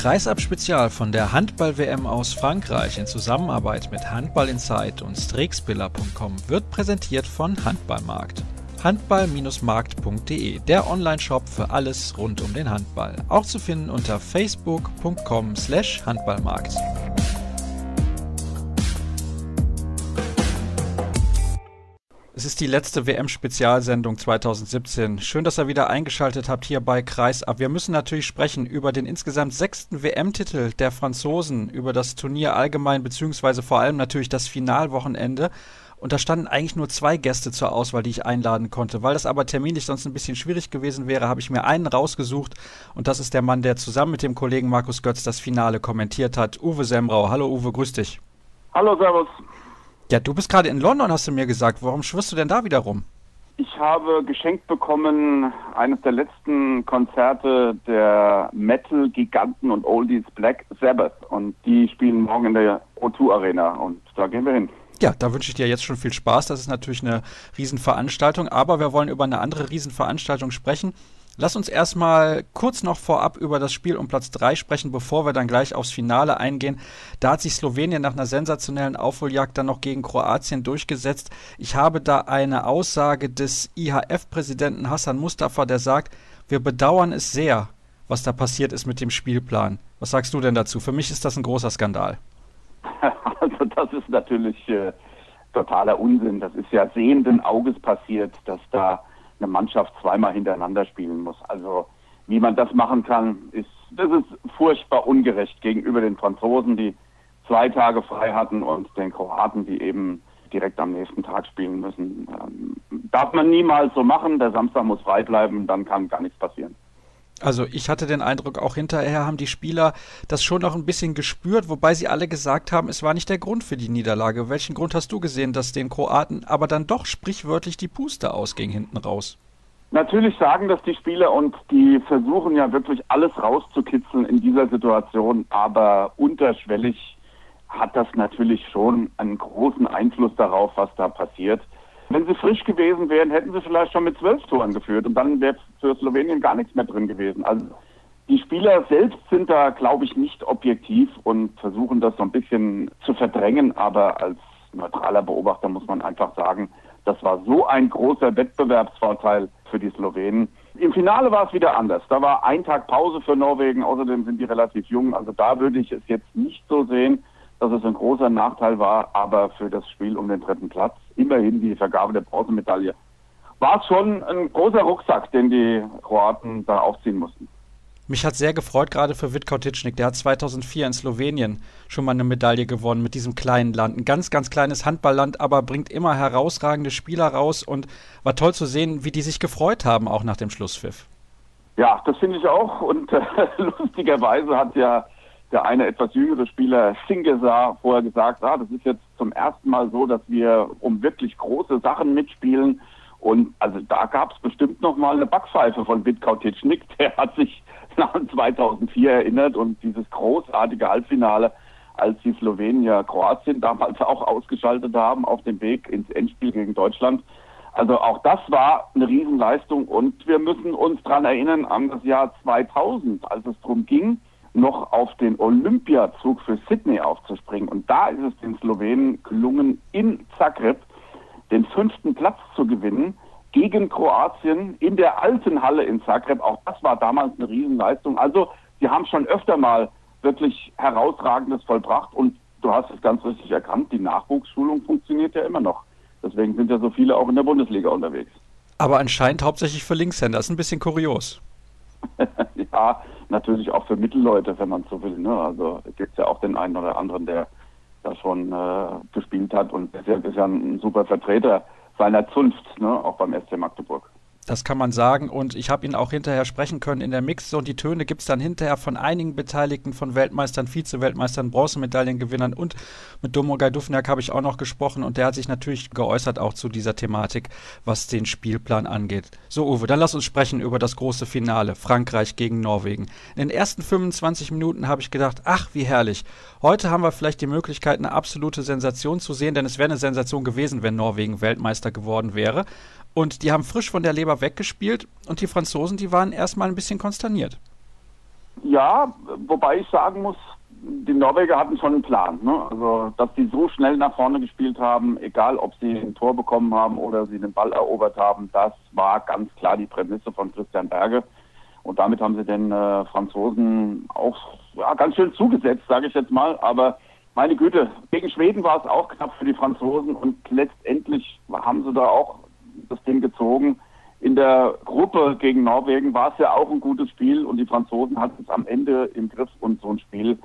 Kreisab-Spezial von der Handball-WM aus Frankreich in Zusammenarbeit mit Handball Insight und Strixbiller.com wird präsentiert von Handballmarkt. Handball-markt.de, der Online-Shop für alles rund um den Handball. Auch zu finden unter facebook.com Es ist die letzte WM-Spezialsendung 2017. Schön, dass ihr wieder eingeschaltet habt hier bei Kreisab. Wir müssen natürlich sprechen über den insgesamt sechsten WM-Titel der Franzosen, über das Turnier allgemein, beziehungsweise vor allem natürlich das Finalwochenende. Und da standen eigentlich nur zwei Gäste zur Auswahl, die ich einladen konnte. Weil das aber terminlich sonst ein bisschen schwierig gewesen wäre, habe ich mir einen rausgesucht. Und das ist der Mann, der zusammen mit dem Kollegen Markus Götz das Finale kommentiert hat. Uwe Semrau. Hallo Uwe, grüß dich. Hallo, Servus. Ja, du bist gerade in London, hast du mir gesagt. Warum schwirrst du denn da wieder rum? Ich habe geschenkt bekommen eines der letzten Konzerte der Metal-Giganten und Oldies Black Sabbath. Und die spielen morgen in der O2 Arena. Und da gehen wir hin. Ja, da wünsche ich dir jetzt schon viel Spaß. Das ist natürlich eine Riesenveranstaltung. Aber wir wollen über eine andere Riesenveranstaltung sprechen. Lass uns erstmal kurz noch vorab über das Spiel um Platz 3 sprechen, bevor wir dann gleich aufs Finale eingehen. Da hat sich Slowenien nach einer sensationellen Aufholjagd dann noch gegen Kroatien durchgesetzt. Ich habe da eine Aussage des IHF-Präsidenten Hassan Mustafa, der sagt, wir bedauern es sehr, was da passiert ist mit dem Spielplan. Was sagst du denn dazu? Für mich ist das ein großer Skandal. Also das ist natürlich äh, totaler Unsinn. Das ist ja sehenden Auges passiert, dass da eine Mannschaft zweimal hintereinander spielen muss. Also wie man das machen kann, ist das ist furchtbar ungerecht gegenüber den Franzosen, die zwei Tage frei hatten und den Kroaten, die eben direkt am nächsten Tag spielen müssen. Ähm, darf man niemals so machen. Der Samstag muss frei bleiben, dann kann gar nichts passieren. Also ich hatte den Eindruck, auch hinterher haben die Spieler das schon noch ein bisschen gespürt, wobei sie alle gesagt haben, es war nicht der Grund für die Niederlage. Welchen Grund hast du gesehen, dass den Kroaten aber dann doch sprichwörtlich die Puste ausging hinten raus? Natürlich sagen das die Spieler und die versuchen ja wirklich alles rauszukitzeln in dieser Situation, aber unterschwellig hat das natürlich schon einen großen Einfluss darauf, was da passiert. Wenn sie frisch gewesen wären, hätten sie vielleicht schon mit zwölf Toren geführt und dann wäre für Slowenien gar nichts mehr drin gewesen. Also die Spieler selbst sind da, glaube ich, nicht objektiv und versuchen das so ein bisschen zu verdrängen, aber als neutraler Beobachter muss man einfach sagen, das war so ein großer Wettbewerbsvorteil für die Slowenen. Im Finale war es wieder anders. Da war ein Tag Pause für Norwegen, außerdem sind die relativ jung. Also da würde ich es jetzt nicht so sehen dass es ein großer Nachteil war, aber für das Spiel um den dritten Platz, immerhin die Vergabe der Bronzemedaille, war es schon ein großer Rucksack, den die Kroaten da aufziehen mussten. Mich hat sehr gefreut, gerade für Vitko Titschnik. Der hat 2004 in Slowenien schon mal eine Medaille gewonnen mit diesem kleinen Land. Ein ganz, ganz kleines Handballland, aber bringt immer herausragende Spieler raus und war toll zu sehen, wie die sich gefreut haben, auch nach dem Schlusspfiff. Ja, das finde ich auch. Und äh, lustigerweise hat ja der eine etwas jüngere Spieler Singesar vorher gesagt, ah, das ist jetzt zum ersten Mal so, dass wir um wirklich große Sachen mitspielen. Und also da gab es bestimmt noch mal eine Backpfeife von Witkau-Titschnik. Der hat sich nach 2004 erinnert und dieses großartige Halbfinale, als die Slowenier Kroatien damals auch ausgeschaltet haben auf dem Weg ins Endspiel gegen Deutschland. Also auch das war eine Riesenleistung und wir müssen uns dran erinnern an das Jahr 2000, als es darum ging, noch auf den Olympiazug für Sydney aufzuspringen. Und da ist es den Slowenen gelungen, in Zagreb den fünften Platz zu gewinnen gegen Kroatien in der alten Halle in Zagreb. Auch das war damals eine Riesenleistung. Also sie haben schon öfter mal wirklich herausragendes vollbracht und du hast es ganz richtig erkannt, die Nachwuchsschulung funktioniert ja immer noch. Deswegen sind ja so viele auch in der Bundesliga unterwegs. Aber anscheinend hauptsächlich für Linkshänder. Das ist ein bisschen kurios. ja, natürlich auch für Mittelleute, wenn man so will. Ne? Also gibt es ja auch den einen oder anderen, der da schon äh, gespielt hat und ist ja, ist ja ein super Vertreter seiner Zunft, ne? auch beim SC Magdeburg. Das kann man sagen. Und ich habe ihn auch hinterher sprechen können in der Mixzone. Die Töne gibt es dann hinterher von einigen Beteiligten, von Weltmeistern, Vize-Weltmeistern, Bronzemedaillengewinnern und mit Domogaj Dufniak habe ich auch noch gesprochen und der hat sich natürlich geäußert auch zu dieser Thematik, was den Spielplan angeht. So, Uwe, dann lass uns sprechen über das große Finale. Frankreich gegen Norwegen. In den ersten 25 Minuten habe ich gedacht, ach, wie herrlich. Heute haben wir vielleicht die Möglichkeit, eine absolute Sensation zu sehen, denn es wäre eine Sensation gewesen, wenn Norwegen Weltmeister geworden wäre. Und die haben frisch von der Leber weggespielt und die Franzosen, die waren erstmal ein bisschen konsterniert. Ja, wobei ich sagen muss, die Norweger hatten schon einen Plan. Ne? Also, dass sie so schnell nach vorne gespielt haben, egal ob sie ein Tor bekommen haben oder sie den Ball erobert haben, das war ganz klar die Prämisse von Christian Berge. Und damit haben sie den äh, Franzosen auch ja, ganz schön zugesetzt, sage ich jetzt mal. Aber meine Güte, gegen Schweden war es auch knapp für die Franzosen und letztendlich haben sie da auch das Ding gezogen. In der Gruppe gegen Norwegen war es ja auch ein gutes Spiel und die Franzosen hatten es am Ende im Griff und so ein Spiel.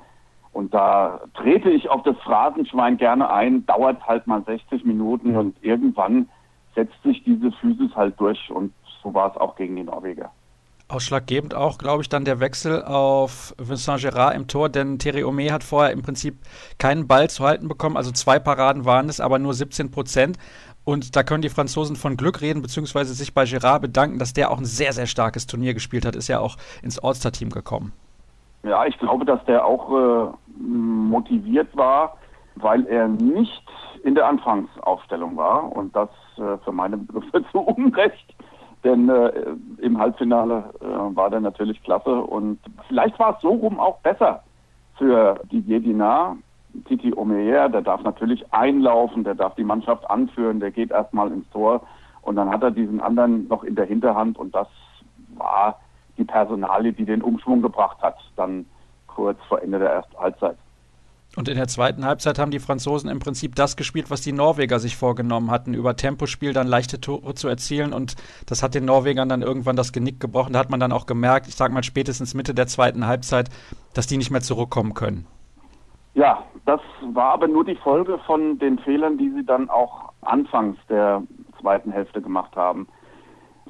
Und da trete ich auf das Phrasenschwein gerne ein, dauert halt mal 60 Minuten und irgendwann setzt sich diese Physis halt durch und so war es auch gegen die Norweger. Ausschlaggebend auch, glaube ich, dann der Wechsel auf Vincent Gerard im Tor, denn Thierry Ome hat vorher im Prinzip keinen Ball zu halten bekommen, also zwei Paraden waren es, aber nur 17 Prozent. Und da können die Franzosen von Glück reden, beziehungsweise sich bei Gerard bedanken, dass der auch ein sehr, sehr starkes Turnier gespielt hat, ist ja auch ins All-Star-Team gekommen. Ja, ich glaube, dass der auch äh, motiviert war, weil er nicht in der Anfangsaufstellung war und das äh, für meine Begriffe zu Unrecht denn äh, im Halbfinale äh, war der natürlich klasse und vielleicht war es so rum auch besser für Didier Dinard. Titi Omeyer, der darf natürlich einlaufen, der darf die Mannschaft anführen, der geht erstmal ins Tor und dann hat er diesen anderen noch in der Hinterhand und das war die Personalie, die den Umschwung gebracht hat, dann kurz vor Ende der ersten Halbzeit. Und in der zweiten Halbzeit haben die Franzosen im Prinzip das gespielt, was die Norweger sich vorgenommen hatten, über Tempospiel dann leichte Tore zu erzielen. Und das hat den Norwegern dann irgendwann das Genick gebrochen. Da hat man dann auch gemerkt, ich sag mal spätestens Mitte der zweiten Halbzeit, dass die nicht mehr zurückkommen können. Ja, das war aber nur die Folge von den Fehlern, die sie dann auch anfangs der zweiten Hälfte gemacht haben.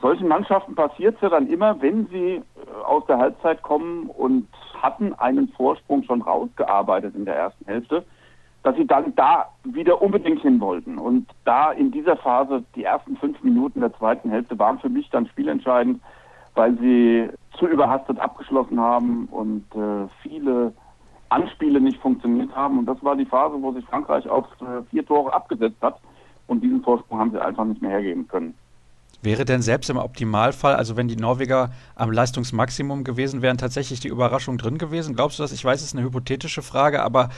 Solchen Mannschaften passiert es ja dann immer, wenn sie äh, aus der Halbzeit kommen und hatten einen Vorsprung schon rausgearbeitet in der ersten Hälfte, dass sie dann da wieder unbedingt hin wollten. Und da in dieser Phase, die ersten fünf Minuten der zweiten Hälfte waren für mich dann spielentscheidend, weil sie zu überhastet abgeschlossen haben und äh, viele Anspiele nicht funktioniert haben. Und das war die Phase, wo sich Frankreich auf äh, vier Tore abgesetzt hat. Und diesen Vorsprung haben sie einfach nicht mehr hergeben können. Wäre denn selbst im Optimalfall, also wenn die Norweger am Leistungsmaximum gewesen wären, tatsächlich die Überraschung drin gewesen? Glaubst du das? Ich weiß, es ist eine hypothetische Frage, aber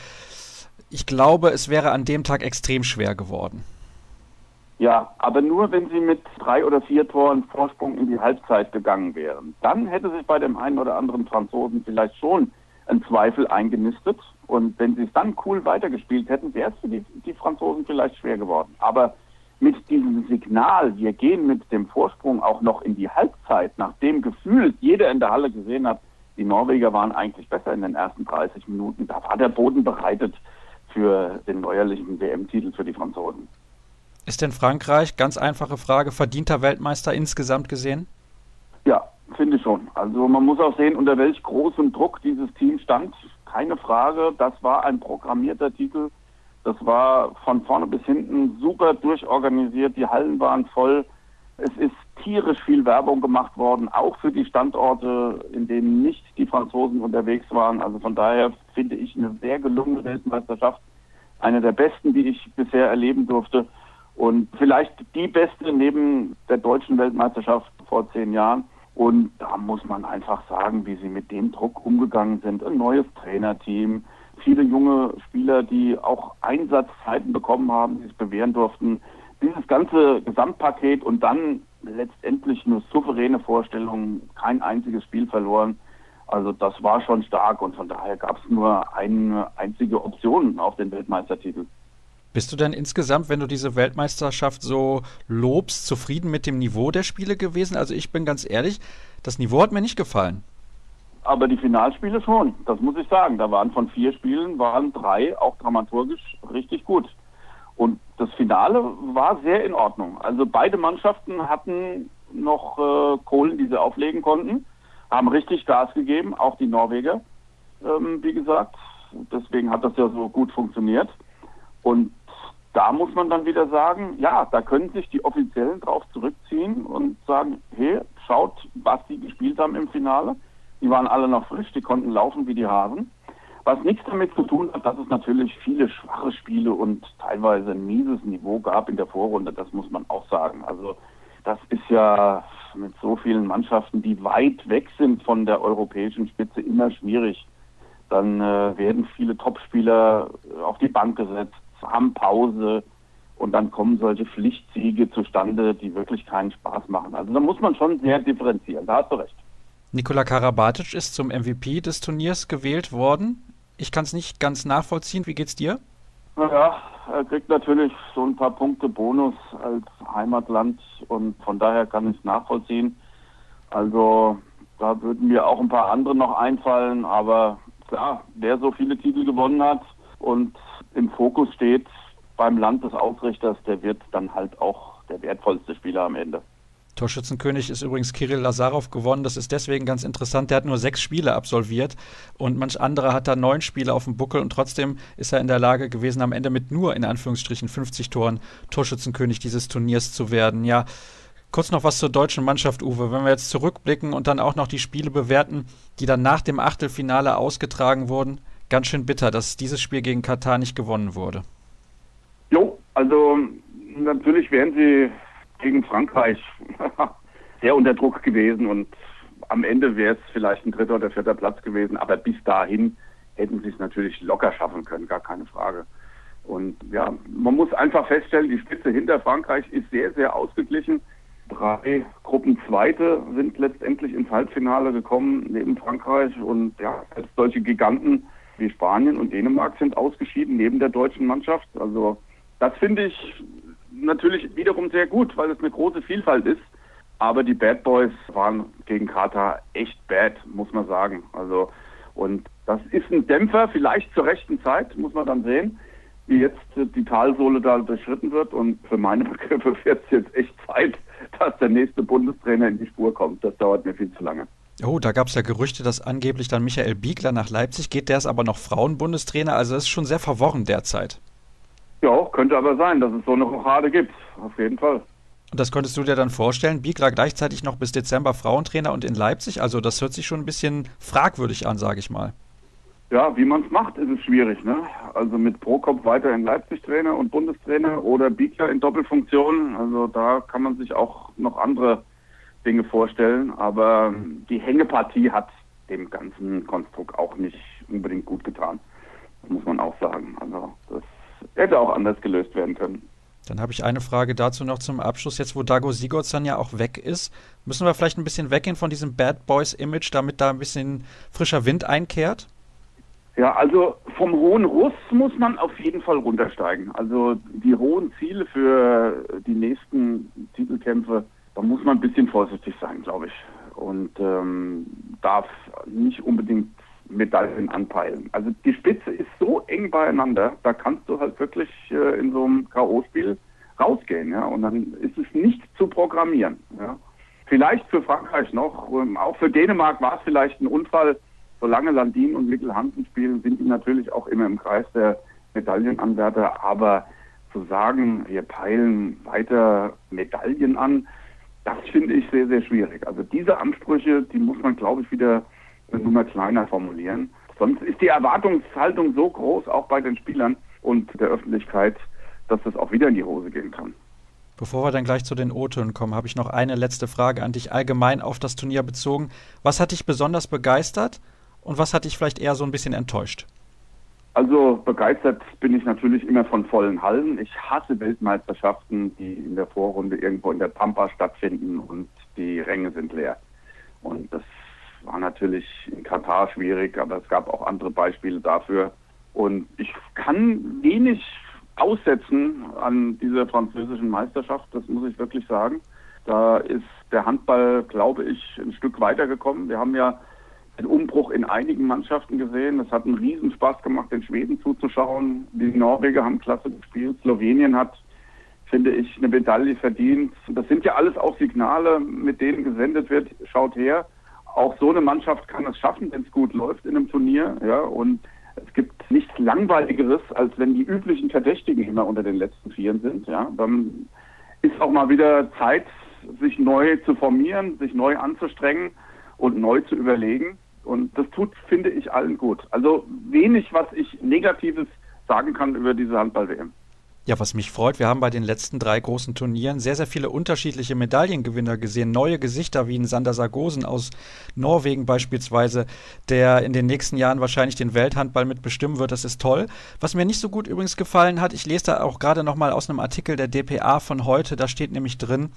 ich glaube, es wäre an dem Tag extrem schwer geworden. Ja, aber nur wenn sie mit drei oder vier Toren Vorsprung in die Halbzeit gegangen wären. Dann hätte sich bei dem einen oder anderen Franzosen vielleicht schon ein Zweifel eingenistet. Und wenn sie es dann cool weitergespielt hätten, wäre es für die, die Franzosen vielleicht schwer geworden. Aber mit diesem Signal, wir gehen mit dem Vorsprung auch noch in die Halbzeit, nachdem gefühlt jeder in der Halle gesehen hat, die Norweger waren eigentlich besser in den ersten 30 Minuten, da war der Boden bereitet für den neuerlichen WM-Titel für die Franzosen. Ist denn Frankreich, ganz einfache Frage, verdienter Weltmeister insgesamt gesehen? Ja, finde ich schon. Also man muss auch sehen, unter welch großem Druck dieses Team stand. Keine Frage, das war ein programmierter Titel das war von vorne bis hinten super durchorganisiert. Die Hallen waren voll. Es ist tierisch viel Werbung gemacht worden, auch für die Standorte, in denen nicht die Franzosen unterwegs waren. Also von daher finde ich eine sehr gelungene Weltmeisterschaft, eine der besten, die ich bisher erleben durfte. Und vielleicht die beste neben der deutschen Weltmeisterschaft vor zehn Jahren. Und da muss man einfach sagen, wie sie mit dem Druck umgegangen sind. Ein neues Trainerteam, viele junge Spieler, die auch Einsatzzeiten bekommen haben, die sich bewähren durften. Dieses ganze Gesamtpaket und dann letztendlich eine souveräne Vorstellung, kein einziges Spiel verloren. Also das war schon stark und von daher gab es nur eine einzige Option auf den Weltmeistertitel. Bist du denn insgesamt, wenn du diese Weltmeisterschaft so lobst, zufrieden mit dem Niveau der Spiele gewesen? Also ich bin ganz ehrlich, das Niveau hat mir nicht gefallen aber die Finalspiele schon, das muss ich sagen. Da waren von vier Spielen, waren drei auch dramaturgisch richtig gut. Und das Finale war sehr in Ordnung. Also beide Mannschaften hatten noch äh, Kohlen, die sie auflegen konnten, haben richtig Gas gegeben, auch die Norweger, ähm, wie gesagt. Deswegen hat das ja so gut funktioniert. Und da muss man dann wieder sagen, ja, da können sich die Offiziellen drauf zurückziehen und sagen, hey, schaut, was sie gespielt haben im Finale. Die waren alle noch frisch, die konnten laufen wie die Hasen. Was nichts damit zu tun hat, dass es natürlich viele schwache Spiele und teilweise ein mieses Niveau gab in der Vorrunde, das muss man auch sagen. Also das ist ja mit so vielen Mannschaften, die weit weg sind von der europäischen Spitze, immer schwierig. Dann äh, werden viele Topspieler auf die Bank gesetzt, haben Pause und dann kommen solche Pflichtsiege zustande, die wirklich keinen Spaß machen. Also da muss man schon sehr differenzieren, da hast du recht. Nikola Karabatic ist zum MVP des Turniers gewählt worden. Ich kann es nicht ganz nachvollziehen. Wie geht's dir? Naja, er kriegt natürlich so ein paar Punkte Bonus als Heimatland und von daher kann ich es nachvollziehen. Also da würden mir auch ein paar andere noch einfallen, aber klar, wer so viele Titel gewonnen hat und im Fokus steht beim Land des Ausrichters, der wird dann halt auch der wertvollste Spieler am Ende. Torschützenkönig ist übrigens Kirill Lazarov gewonnen. Das ist deswegen ganz interessant. Der hat nur sechs Spiele absolviert und manch anderer hat da neun Spiele auf dem Buckel und trotzdem ist er in der Lage gewesen, am Ende mit nur in Anführungsstrichen 50 Toren Torschützenkönig dieses Turniers zu werden. Ja, kurz noch was zur deutschen Mannschaft, Uwe. Wenn wir jetzt zurückblicken und dann auch noch die Spiele bewerten, die dann nach dem Achtelfinale ausgetragen wurden, ganz schön bitter, dass dieses Spiel gegen Katar nicht gewonnen wurde. Jo, also natürlich wären sie gegen Frankreich sehr unter Druck gewesen und am Ende wäre es vielleicht ein dritter oder vierter Platz gewesen, aber bis dahin hätten sie es natürlich locker schaffen können, gar keine Frage. Und ja, man muss einfach feststellen, die Spitze hinter Frankreich ist sehr, sehr ausgeglichen. Drei Gruppenzweite sind letztendlich ins Halbfinale gekommen neben Frankreich und ja, solche Giganten wie Spanien und Dänemark sind ausgeschieden neben der deutschen Mannschaft. Also das finde ich natürlich wiederum sehr gut, weil es eine große Vielfalt ist. Aber die Bad Boys waren gegen Katar echt bad, muss man sagen. Also, und das ist ein Dämpfer, vielleicht zur rechten Zeit, muss man dann sehen, wie jetzt die Talsohle da durchschritten wird. Und für meine Begriffe wird es jetzt echt Zeit, dass der nächste Bundestrainer in die Spur kommt. Das dauert mir viel zu lange. Oh, da gab es ja Gerüchte, dass angeblich dann Michael Biegler nach Leipzig geht. Der ist aber noch Frauenbundestrainer. Also das ist schon sehr verworren derzeit. Ja, könnte aber sein, dass es so eine Rochade gibt. Auf jeden Fall. Und das könntest du dir dann vorstellen? Bigler gleichzeitig noch bis Dezember Frauentrainer und in Leipzig? Also das hört sich schon ein bisschen fragwürdig an, sage ich mal. Ja, wie man es macht, ist es schwierig. Ne? Also mit Prokop weiter in Leipzig Trainer und Bundestrainer oder Bigler in Doppelfunktion. Also da kann man sich auch noch andere Dinge vorstellen. Aber die Hängepartie hat dem ganzen Konstrukt auch nicht unbedingt gut getan. Das muss man auch sagen. Also das hätte auch anders gelöst werden können. Dann habe ich eine Frage dazu noch zum Abschluss. Jetzt, wo Dago Sigurds dann ja auch weg ist, müssen wir vielleicht ein bisschen weggehen von diesem Bad Boys-Image, damit da ein bisschen frischer Wind einkehrt? Ja, also vom hohen Russ muss man auf jeden Fall runtersteigen. Also die hohen Ziele für die nächsten Titelkämpfe, da muss man ein bisschen vorsichtig sein, glaube ich. Und ähm, darf nicht unbedingt Medaillen anpeilen. Also die Spitze ist so eng beieinander, da kannst du halt wirklich äh, in so einem K.O.-Spiel rausgehen, ja, und dann ist es nicht zu programmieren, ja. Vielleicht für Frankreich noch, ähm, auch für Dänemark war es vielleicht ein Unfall. Solange Landin und Mikkel Hansen spielen, sind die natürlich auch immer im Kreis der Medaillenanwärter. Aber zu sagen, wir peilen weiter Medaillen an, das finde ich sehr, sehr schwierig. Also diese Ansprüche, die muss man, glaube ich, wieder eine Nummer kleiner formulieren. Sonst ist die Erwartungshaltung so groß, auch bei den Spielern und der Öffentlichkeit, dass das auch wieder in die Hose gehen kann. Bevor wir dann gleich zu den O-Tönen kommen, habe ich noch eine letzte Frage an dich allgemein auf das Turnier bezogen. Was hat dich besonders begeistert und was hat dich vielleicht eher so ein bisschen enttäuscht? Also begeistert bin ich natürlich immer von vollen Hallen. Ich hasse Weltmeisterschaften, die in der Vorrunde irgendwo in der Pampa stattfinden und die Ränge sind leer. Und das war natürlich in Katar schwierig, aber es gab auch andere Beispiele dafür. Und ich kann wenig aussetzen an dieser französischen Meisterschaft, das muss ich wirklich sagen. Da ist der Handball, glaube ich, ein Stück weitergekommen. Wir haben ja den Umbruch in einigen Mannschaften gesehen. Es hat einen Riesenspaß gemacht, den Schweden zuzuschauen. Die Norweger haben klasse gespielt. Slowenien hat, finde ich, eine Medaille verdient. Das sind ja alles auch Signale, mit denen gesendet wird. Schaut her, auch so eine Mannschaft kann es schaffen, wenn es gut läuft in einem Turnier. Ja, und es gibt nichts Langweiligeres, als wenn die üblichen Verdächtigen immer unter den letzten Vieren sind. Ja, dann ist auch mal wieder Zeit, sich neu zu formieren, sich neu anzustrengen und neu zu überlegen. Und das tut, finde ich, allen gut. Also wenig, was ich Negatives sagen kann über diese Handball-WM. Ja, was mich freut, wir haben bei den letzten drei großen Turnieren sehr, sehr viele unterschiedliche Medaillengewinner gesehen. Neue Gesichter wie ein Sander Sargosen aus Norwegen beispielsweise, der in den nächsten Jahren wahrscheinlich den Welthandball mitbestimmen wird. Das ist toll. Was mir nicht so gut übrigens gefallen hat, ich lese da auch gerade nochmal aus einem Artikel der DPA von heute, da steht nämlich drin,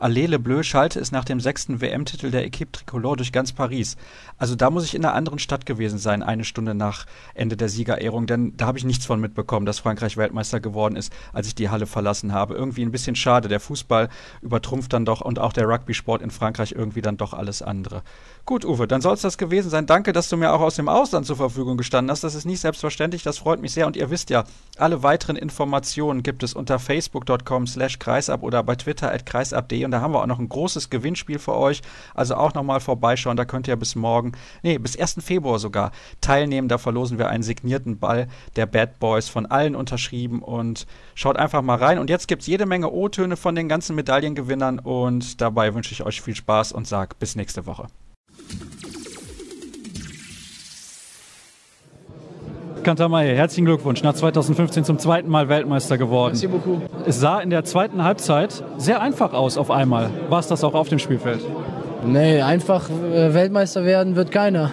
Allele Bleu schalte es nach dem sechsten WM-Titel der Equipe Tricolore durch ganz Paris. Also da muss ich in einer anderen Stadt gewesen sein, eine Stunde nach Ende der Siegerehrung, denn da habe ich nichts von mitbekommen, dass Frankreich Weltmeister geworden ist, als ich die Halle verlassen habe. Irgendwie ein bisschen schade. Der Fußball übertrumpft dann doch und auch der Rugby-Sport in Frankreich irgendwie dann doch alles andere. Gut, Uwe, dann soll es das gewesen sein. Danke, dass du mir auch aus dem Ausland zur Verfügung gestanden hast. Das ist nicht selbstverständlich, das freut mich sehr. Und ihr wisst ja, alle weiteren Informationen gibt es unter facebook.com slash kreisab oder bei twitter at kreisab.de. Und da haben wir auch noch ein großes Gewinnspiel für euch. Also auch nochmal vorbeischauen. Da könnt ihr bis morgen, nee, bis 1. Februar sogar teilnehmen. Da verlosen wir einen signierten Ball der Bad Boys von allen unterschrieben. Und schaut einfach mal rein. Und jetzt gibt es jede Menge O-Töne von den ganzen Medaillengewinnern. Und dabei wünsche ich euch viel Spaß und sage bis nächste Woche. Kantamay, herzlichen Glückwunsch. Nach 2015 zum zweiten Mal Weltmeister geworden. Es sah in der zweiten Halbzeit sehr einfach aus auf einmal. War es das auch auf dem Spielfeld? Nee, einfach äh, Weltmeister werden wird keiner.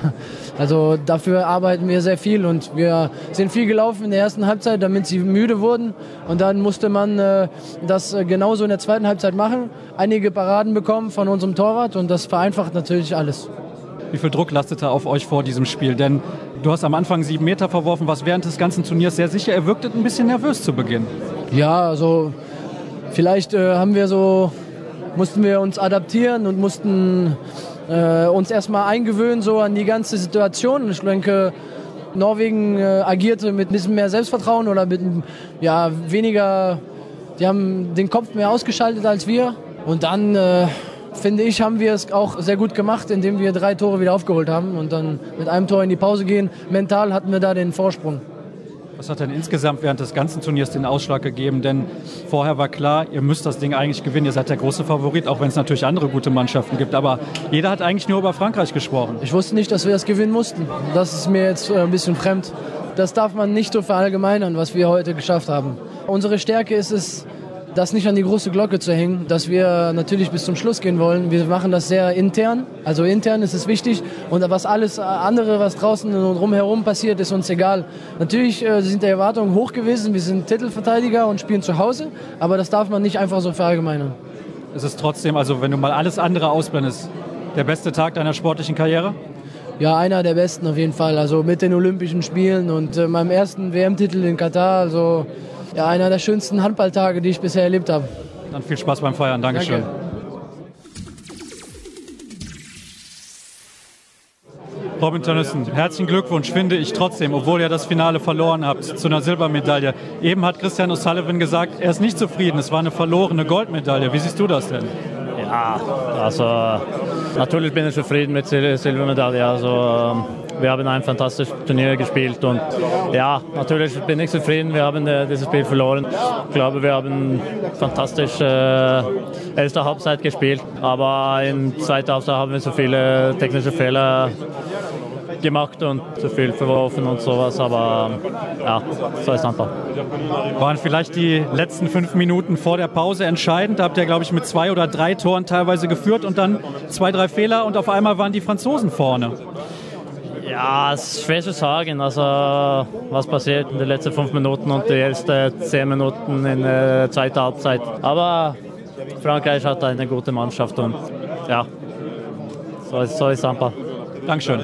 Also dafür arbeiten wir sehr viel und wir sind viel gelaufen in der ersten Halbzeit, damit sie müde wurden. Und dann musste man äh, das äh, genauso in der zweiten Halbzeit machen. Einige Paraden bekommen von unserem Torwart und das vereinfacht natürlich alles. Wie viel Druck lastete auf euch vor diesem Spiel? Denn du hast am Anfang sieben Meter verworfen, was während des ganzen Turniers sehr sicher. Er wirkte ein bisschen nervös zu Beginn. Ja, also vielleicht äh, haben wir so, mussten wir uns adaptieren und mussten äh, uns erstmal eingewöhnen so an die ganze Situation. Ich denke, Norwegen äh, agierte mit ein bisschen mehr Selbstvertrauen oder mit ja, weniger, die haben den Kopf mehr ausgeschaltet als wir. Und dann äh, finde ich, haben wir es auch sehr gut gemacht, indem wir drei Tore wieder aufgeholt haben und dann mit einem Tor in die Pause gehen. Mental hatten wir da den Vorsprung. Was hat denn insgesamt während des ganzen Turniers den Ausschlag gegeben? Denn vorher war klar, ihr müsst das Ding eigentlich gewinnen. Ihr seid der große Favorit, auch wenn es natürlich andere gute Mannschaften gibt. Aber jeder hat eigentlich nur über Frankreich gesprochen. Ich wusste nicht, dass wir das gewinnen mussten. Das ist mir jetzt äh, ein bisschen fremd. Das darf man nicht so verallgemeinern, was wir heute geschafft haben. Unsere Stärke ist es, das nicht an die große Glocke zu hängen, dass wir natürlich bis zum Schluss gehen wollen. Wir machen das sehr intern, also intern ist es wichtig und was alles andere, was draußen und rumherum passiert, ist uns egal. Natürlich äh, sind die Erwartungen hoch gewesen, wir sind Titelverteidiger und spielen zu Hause, aber das darf man nicht einfach so verallgemeinern. Es ist trotzdem, also wenn du mal alles andere ausblendest, der beste Tag deiner sportlichen Karriere? Ja, einer der besten auf jeden Fall. Also mit den Olympischen Spielen und äh, meinem ersten WM-Titel in Katar. Also ja, einer der schönsten Handballtage, die ich bisher erlebt habe. Dann viel Spaß beim Feiern. Dankeschön. Danke. Robin Tönnissen, herzlichen Glückwunsch, finde ich trotzdem, obwohl ihr das Finale verloren habt, zu einer Silbermedaille. Eben hat Christian O'Sullivan gesagt, er ist nicht zufrieden, es war eine verlorene Goldmedaille. Wie siehst du das denn? Ja, also natürlich bin ich zufrieden mit der Silbermedaille. Also, wir haben ein fantastisches Turnier gespielt und ja, natürlich bin ich zufrieden. Wir haben äh, dieses Spiel verloren. Ich glaube, wir haben fantastisch äh, erste Halbzeit gespielt, aber in zweiter Halbzeit haben wir so viele technische Fehler gemacht und zu viel verworfen und sowas, aber ja, so ist einfach. Waren vielleicht die letzten fünf Minuten vor der Pause entscheidend? Da habt ihr, glaube ich, mit zwei oder drei Toren teilweise geführt und dann zwei, drei Fehler und auf einmal waren die Franzosen vorne. Ja, es ist schwer zu sagen, also was passiert in den letzten fünf Minuten und die ersten zehn Minuten in der zweiten Halbzeit. Aber Frankreich hat eine gute Mannschaft und ja, so ist, so ist einfach. Dankeschön.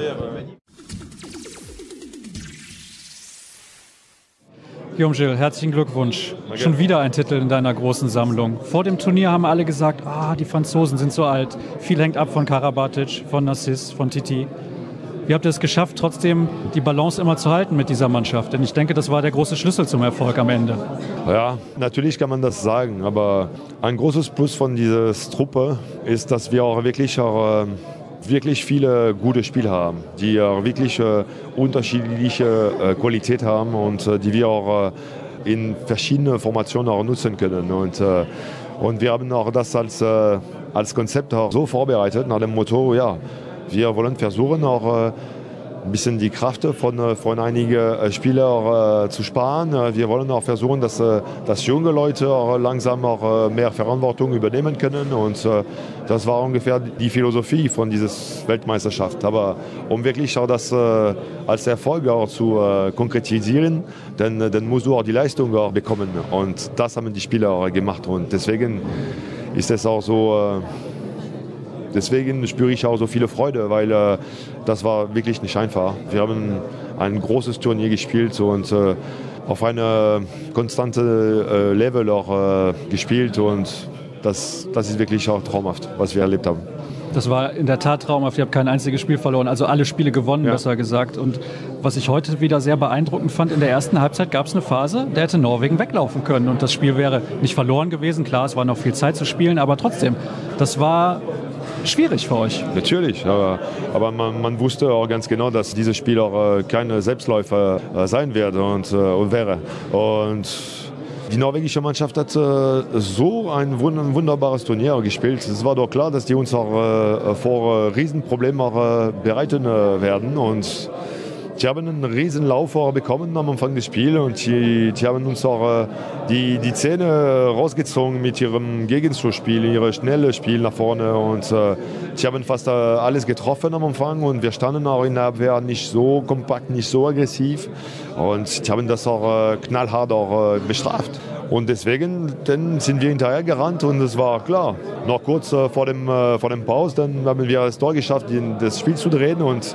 Guillaume Gilles, herzlichen Glückwunsch. Schon wieder ein Titel in deiner großen Sammlung. Vor dem Turnier haben alle gesagt, ah, die Franzosen sind so alt. Viel hängt ab von Karabatic, von Nassis, von Titi. Wie habt ihr es geschafft, trotzdem die Balance immer zu halten mit dieser Mannschaft? Denn ich denke, das war der große Schlüssel zum Erfolg am Ende. Ja, natürlich kann man das sagen. Aber ein großes Plus von dieser Truppe ist, dass wir auch wirklich auch, äh, wirklich viele gute Spieler haben, die auch wirklich äh, unterschiedliche äh, Qualität haben und äh, die wir auch in verschiedene Formationen auch nutzen können. Und, und wir haben auch das als, als Konzept auch so vorbereitet nach dem Motto, ja, wir wollen versuchen, auch äh, ein bisschen die Kraft von, von einigen Spielern zu sparen. Wir wollen auch versuchen, dass, dass junge Leute auch langsam auch mehr Verantwortung übernehmen können. Und das war ungefähr die Philosophie von dieser Weltmeisterschaft. Aber um wirklich auch das als Erfolg auch zu konkretisieren, dann, dann musst du auch die Leistung auch bekommen. Und das haben die Spieler gemacht. Und deswegen ist es auch so deswegen spüre ich auch so viele Freude, weil äh, das war wirklich nicht einfach. Wir haben ein großes Turnier gespielt und äh, auf eine konstante äh, Level auch äh, gespielt und das, das ist wirklich auch traumhaft, was wir erlebt haben. Das war in der Tat traumhaft. Ihr habt kein einziges Spiel verloren, also alle Spiele gewonnen, ja. besser gesagt. Und was ich heute wieder sehr beeindruckend fand, in der ersten Halbzeit gab es eine Phase, der hätte Norwegen weglaufen können und das Spiel wäre nicht verloren gewesen. Klar, es war noch viel Zeit zu spielen, aber trotzdem, das war schwierig für euch. Natürlich, aber, aber man, man, wusste auch ganz genau, dass dieses Spiel auch äh, keine Selbstläufer äh, sein wird und, äh, und wäre. Und die norwegische Mannschaft hat so ein wunderbares Turnier gespielt. Es war doch klar, dass die uns auch vor Riesenproblemen bereiten werden. Und die haben einen riesen Lauf bekommen am Anfang des Spiels und die, die haben uns auch äh, die, die Zähne rausgezogen mit ihrem Gegenzuspiel, ihrem schnellen Spiel nach vorne und äh, die haben fast äh, alles getroffen am Anfang und wir standen auch in der Abwehr nicht so kompakt, nicht so aggressiv und die haben das auch knallhart auch bestraft. Und deswegen dann sind wir hinterher gerannt und es war klar. Noch kurz vor dem, vor dem Pause, dann haben wir das Tor geschafft, das Spiel zu drehen und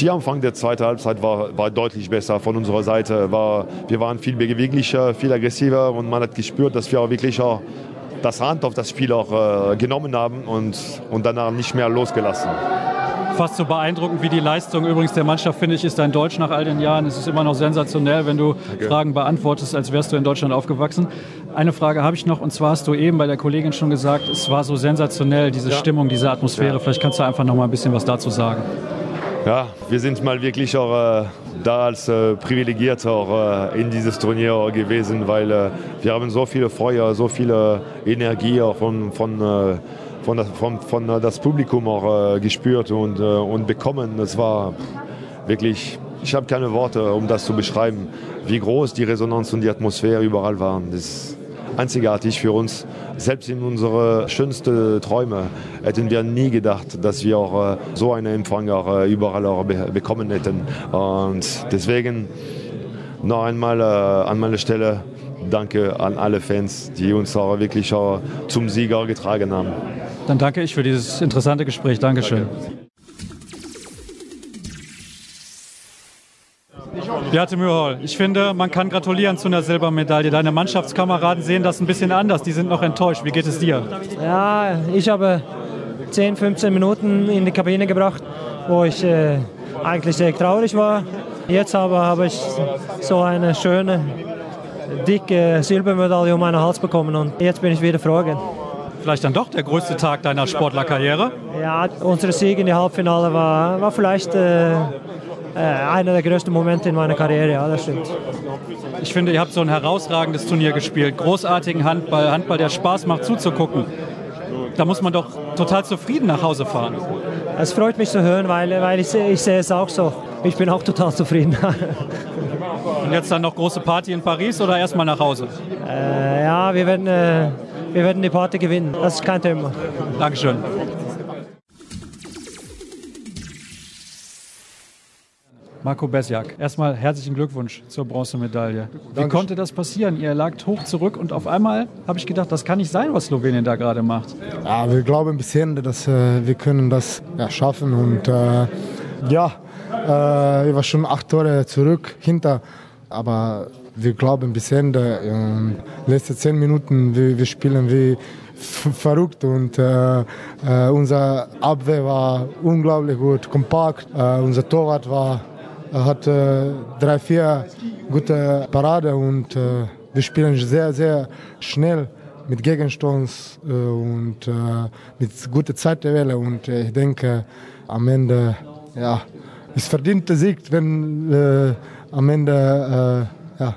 die Anfang der zweiten Halbzeit war, war deutlich besser von unserer Seite. War, wir waren viel beweglicher, viel aggressiver und man hat gespürt, dass wir auch wirklich auch das Hand auf das Spiel auch äh, genommen haben und, und danach nicht mehr losgelassen. Fast so beeindruckend wie die Leistung übrigens der Mannschaft, finde ich, ist dein Deutsch nach all den Jahren. Es ist immer noch sensationell, wenn du Danke. Fragen beantwortest, als wärst du in Deutschland aufgewachsen. Eine Frage habe ich noch, und zwar hast du eben bei der Kollegin schon gesagt, es war so sensationell, diese ja. Stimmung, diese Atmosphäre. Ja. Vielleicht kannst du einfach noch mal ein bisschen was dazu sagen. Ja, wir sind mal wirklich auch äh, da als äh, privilegiert auch äh, in dieses Turnier gewesen, weil äh, wir haben so viele Feuer, so viele Energie auch von, von, äh, von, das, von, von äh, das Publikum auch gespürt und, und bekommen. Es war wirklich, ich habe keine Worte, um das zu beschreiben, wie groß die Resonanz und die Atmosphäre überall waren. Das einzigartig für uns. Selbst in unsere schönsten Träume hätten wir nie gedacht, dass wir auch äh, so einen Empfang auch äh, überall auch bekommen hätten. Und deswegen noch einmal äh, an meiner Stelle danke an alle Fans, die uns auch wirklich auch zum Sieger getragen haben. Dann danke ich für dieses interessante Gespräch. Dankeschön. Danke. Beate Mührhol, ich finde, man kann gratulieren zu einer Silbermedaille. Deine Mannschaftskameraden sehen das ein bisschen anders. Die sind noch enttäuscht. Wie geht es dir? Ja, ich habe 10, 15 Minuten in die Kabine gebracht, wo ich äh, eigentlich sehr traurig war. Jetzt aber habe ich so eine schöne, dicke Silbermedaille um meinen Hals bekommen und jetzt bin ich wieder froh. Vielleicht dann doch der größte Tag deiner Sportlerkarriere? Ja, unser Sieg in die Halbfinale war, war vielleicht äh, äh, einer der größten Momente in meiner Karriere, ja, das stimmt. Ich finde, ihr habt so ein herausragendes Turnier gespielt. Großartigen Handball, Handball, der Spaß macht zuzugucken. Da muss man doch total zufrieden nach Hause fahren. Es freut mich zu hören, weil, weil ich, ich sehe es auch so. Ich bin auch total zufrieden. Und jetzt dann noch große Party in Paris oder erstmal nach Hause? Äh, ja, wir werden, äh, wir werden die Party gewinnen. Das ist kein Thema. Dankeschön. Marco Besjak, erstmal herzlichen Glückwunsch zur Bronzemedaille. Wie konnte das passieren? Ihr lagt hoch zurück und auf einmal habe ich gedacht, das kann nicht sein, was Slowenien da gerade macht. Ja, wir glauben ein bisschen, dass äh, wir können das ja, schaffen und äh, ja, äh, ich war schon acht Tore zurück hinter, aber wir glauben ein bisschen, äh, letzte zehn Minuten, wir, wir spielen wie verrückt und äh, äh, unser Abwehr war unglaublich gut, kompakt, äh, unser Torwart war er hat äh, drei, vier gute Parade und äh, wir spielen sehr, sehr schnell mit Gegenstoß äh, und äh, mit guter Zeitwelle. Und äh, ich denke, am Ende, ja, es verdient der Sieg, wenn äh, am Ende, ja,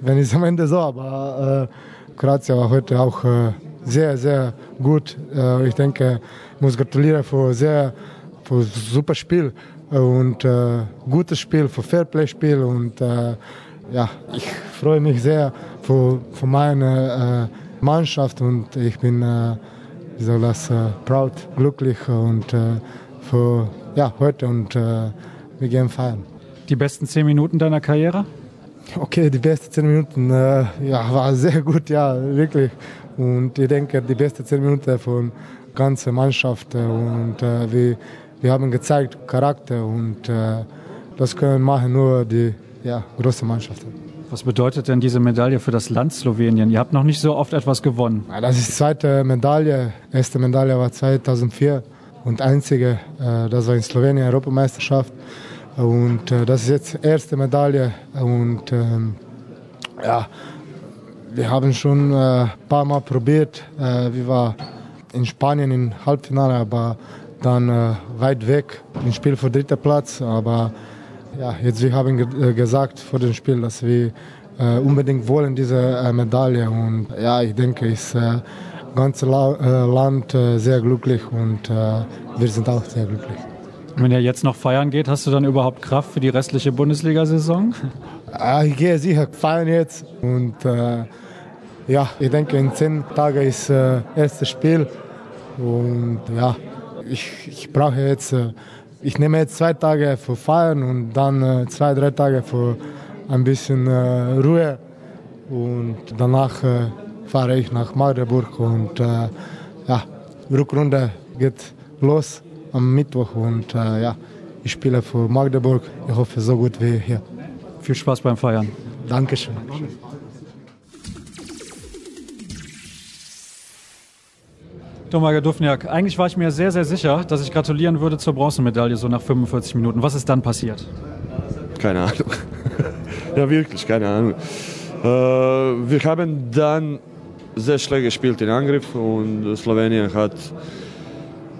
wenn es am Ende so, aber Kroatien war heute auch sehr, sehr gut. ich denke, ich muss gratulieren für sehr für super Spiel und äh, gutes Spiel, für Fairplay-Spiel und äh, ja, ich freue mich sehr für, für meine äh, Mannschaft und ich bin, äh, wie soll das, äh, proud, glücklich und äh, für ja, heute und äh, wir gehen feiern. Die besten zehn Minuten deiner Karriere? Okay, die besten zehn Minuten, ja, war sehr gut, ja, wirklich. Und ich denke, die besten zehn Minuten von ganze Mannschaft und äh, wir, wir haben gezeigt Charakter und äh, das können machen nur die ja, große Mannschaften. Was bedeutet denn diese Medaille für das Land Slowenien? Ihr habt noch nicht so oft etwas gewonnen. Ja, das ist die zweite Medaille. Erste Medaille war 2004 und einzige, äh, das war in Slowenien Europameisterschaft. Und äh, das ist jetzt erste Medaille und ähm, ja, wir haben schon ein äh, paar Mal probiert. Äh, wir waren in Spanien im Halbfinale, aber dann äh, weit weg im Spiel für dritter Platz. Aber ja, jetzt wir haben ge gesagt vor dem Spiel, dass wir äh, unbedingt wollen diese äh, Medaille und ja, ich denke, ist äh, ganze La Land sehr glücklich und wir sind auch sehr glücklich. Wenn ihr jetzt noch feiern geht, hast du dann überhaupt Kraft für die restliche Bundesliga-Saison? Ja, ich gehe sicher feiern jetzt und ja, ich denke, in zehn Tagen ist das äh, erste Spiel. Und ja, ich, ich brauche jetzt, äh, ich nehme jetzt zwei Tage für Feiern und dann äh, zwei, drei Tage für ein bisschen äh, Ruhe. Und danach fahre ich nach Magdeburg und ja, Rückrunde geht los am Mittwoch und ja, ich spiele für Magdeburg. Ich hoffe, so gut wie hier. Viel Spaß beim Feiern. Dankeschön. Domaga Dufniak, eigentlich war ich mir sehr, sehr sicher, dass ich gratulieren würde zur Bronzemedaille, so nach 45 Minuten. Was ist dann passiert? Keine Ahnung. ja, wirklich, keine Ahnung. Äh, wir haben dann sehr schlecht gespielt in Angriff und Slowenien hat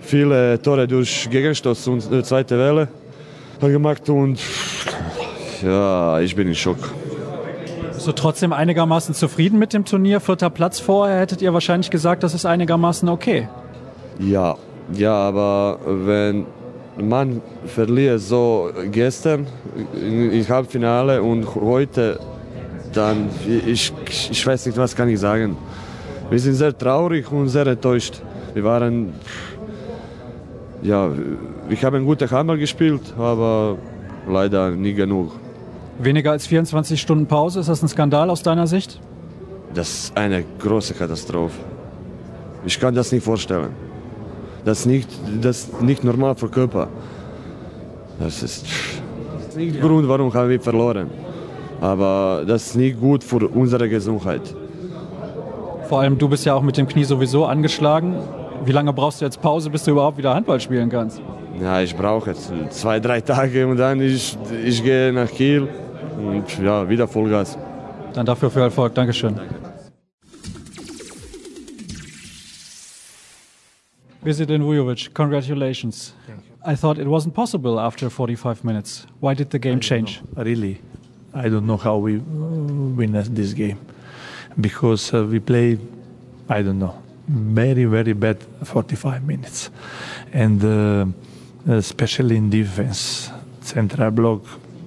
viele Tore durch Gegenstoß und äh, zweite Welle gemacht und ja, ich bin in Schock. Du trotzdem einigermaßen zufrieden mit dem Turnier? Vierter Platz vorher hättet ihr wahrscheinlich gesagt, das ist einigermaßen okay. Ja, ja, aber wenn man verliert so gestern im Halbfinale und heute, dann ich, ich weiß nicht, was kann ich sagen. Wir sind sehr traurig und sehr enttäuscht. Wir waren, ja, wir haben gute Hammer gespielt, aber leider nie genug. Weniger als 24 Stunden Pause, ist das ein Skandal aus deiner Sicht? Das ist eine große Katastrophe. Ich kann das nicht vorstellen. Das ist nicht, das ist nicht normal für Körper. Das ist, das ist nicht der Grund, warum haben wir verloren. Aber das ist nicht gut für unsere Gesundheit. Vor allem, du bist ja auch mit dem Knie sowieso angeschlagen. Wie lange brauchst du jetzt Pause, bis du überhaupt wieder Handball spielen kannst? Ja, ich brauche jetzt zwei, drei Tage und dann ich, ich gehe nach Kiel und ja, wieder Vollgas. Dann dafür viel Erfolg. Dankeschön. President Vujovic, congratulations. I thought it wasn't possible after 45 minutes. Why did the game change? Know, really, I don't know how we uh, win this game because uh, we play, I don't know, very very bad 45 minutes, and uh, especially in defense, central block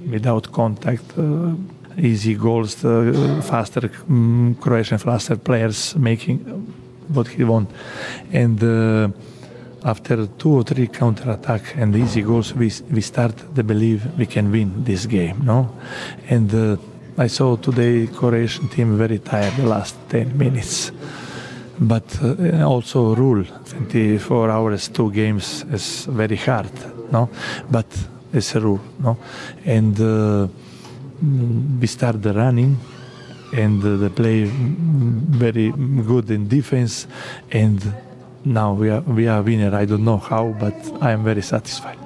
without contact. Uh, easy goals, uh, faster um, Croatian faster players making what he want, and uh, after two or three counter attack and easy goals, we we start to believe we can win this game, no, and. Uh, I saw today Croatian team very tired the last 10 minutes but uh, also rule 24 hours two games is very hard no but it's a rule, no? And uh, we start the running, and uh, they play very good in defense, and now we are we are winner. I don't know how, but I am very satisfied.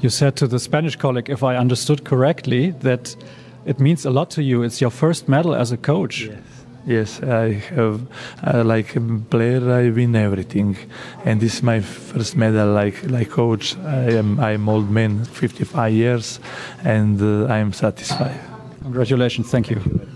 You said to the Spanish colleague, if I understood correctly, that it means a lot to you. It's your first medal as a coach. Yes. Yes, I have. Uh, like a player, I win everything, and this is my first medal. Like like coach, I am I'm old man, 55 years, and uh, I am satisfied. Congratulations! Thank you.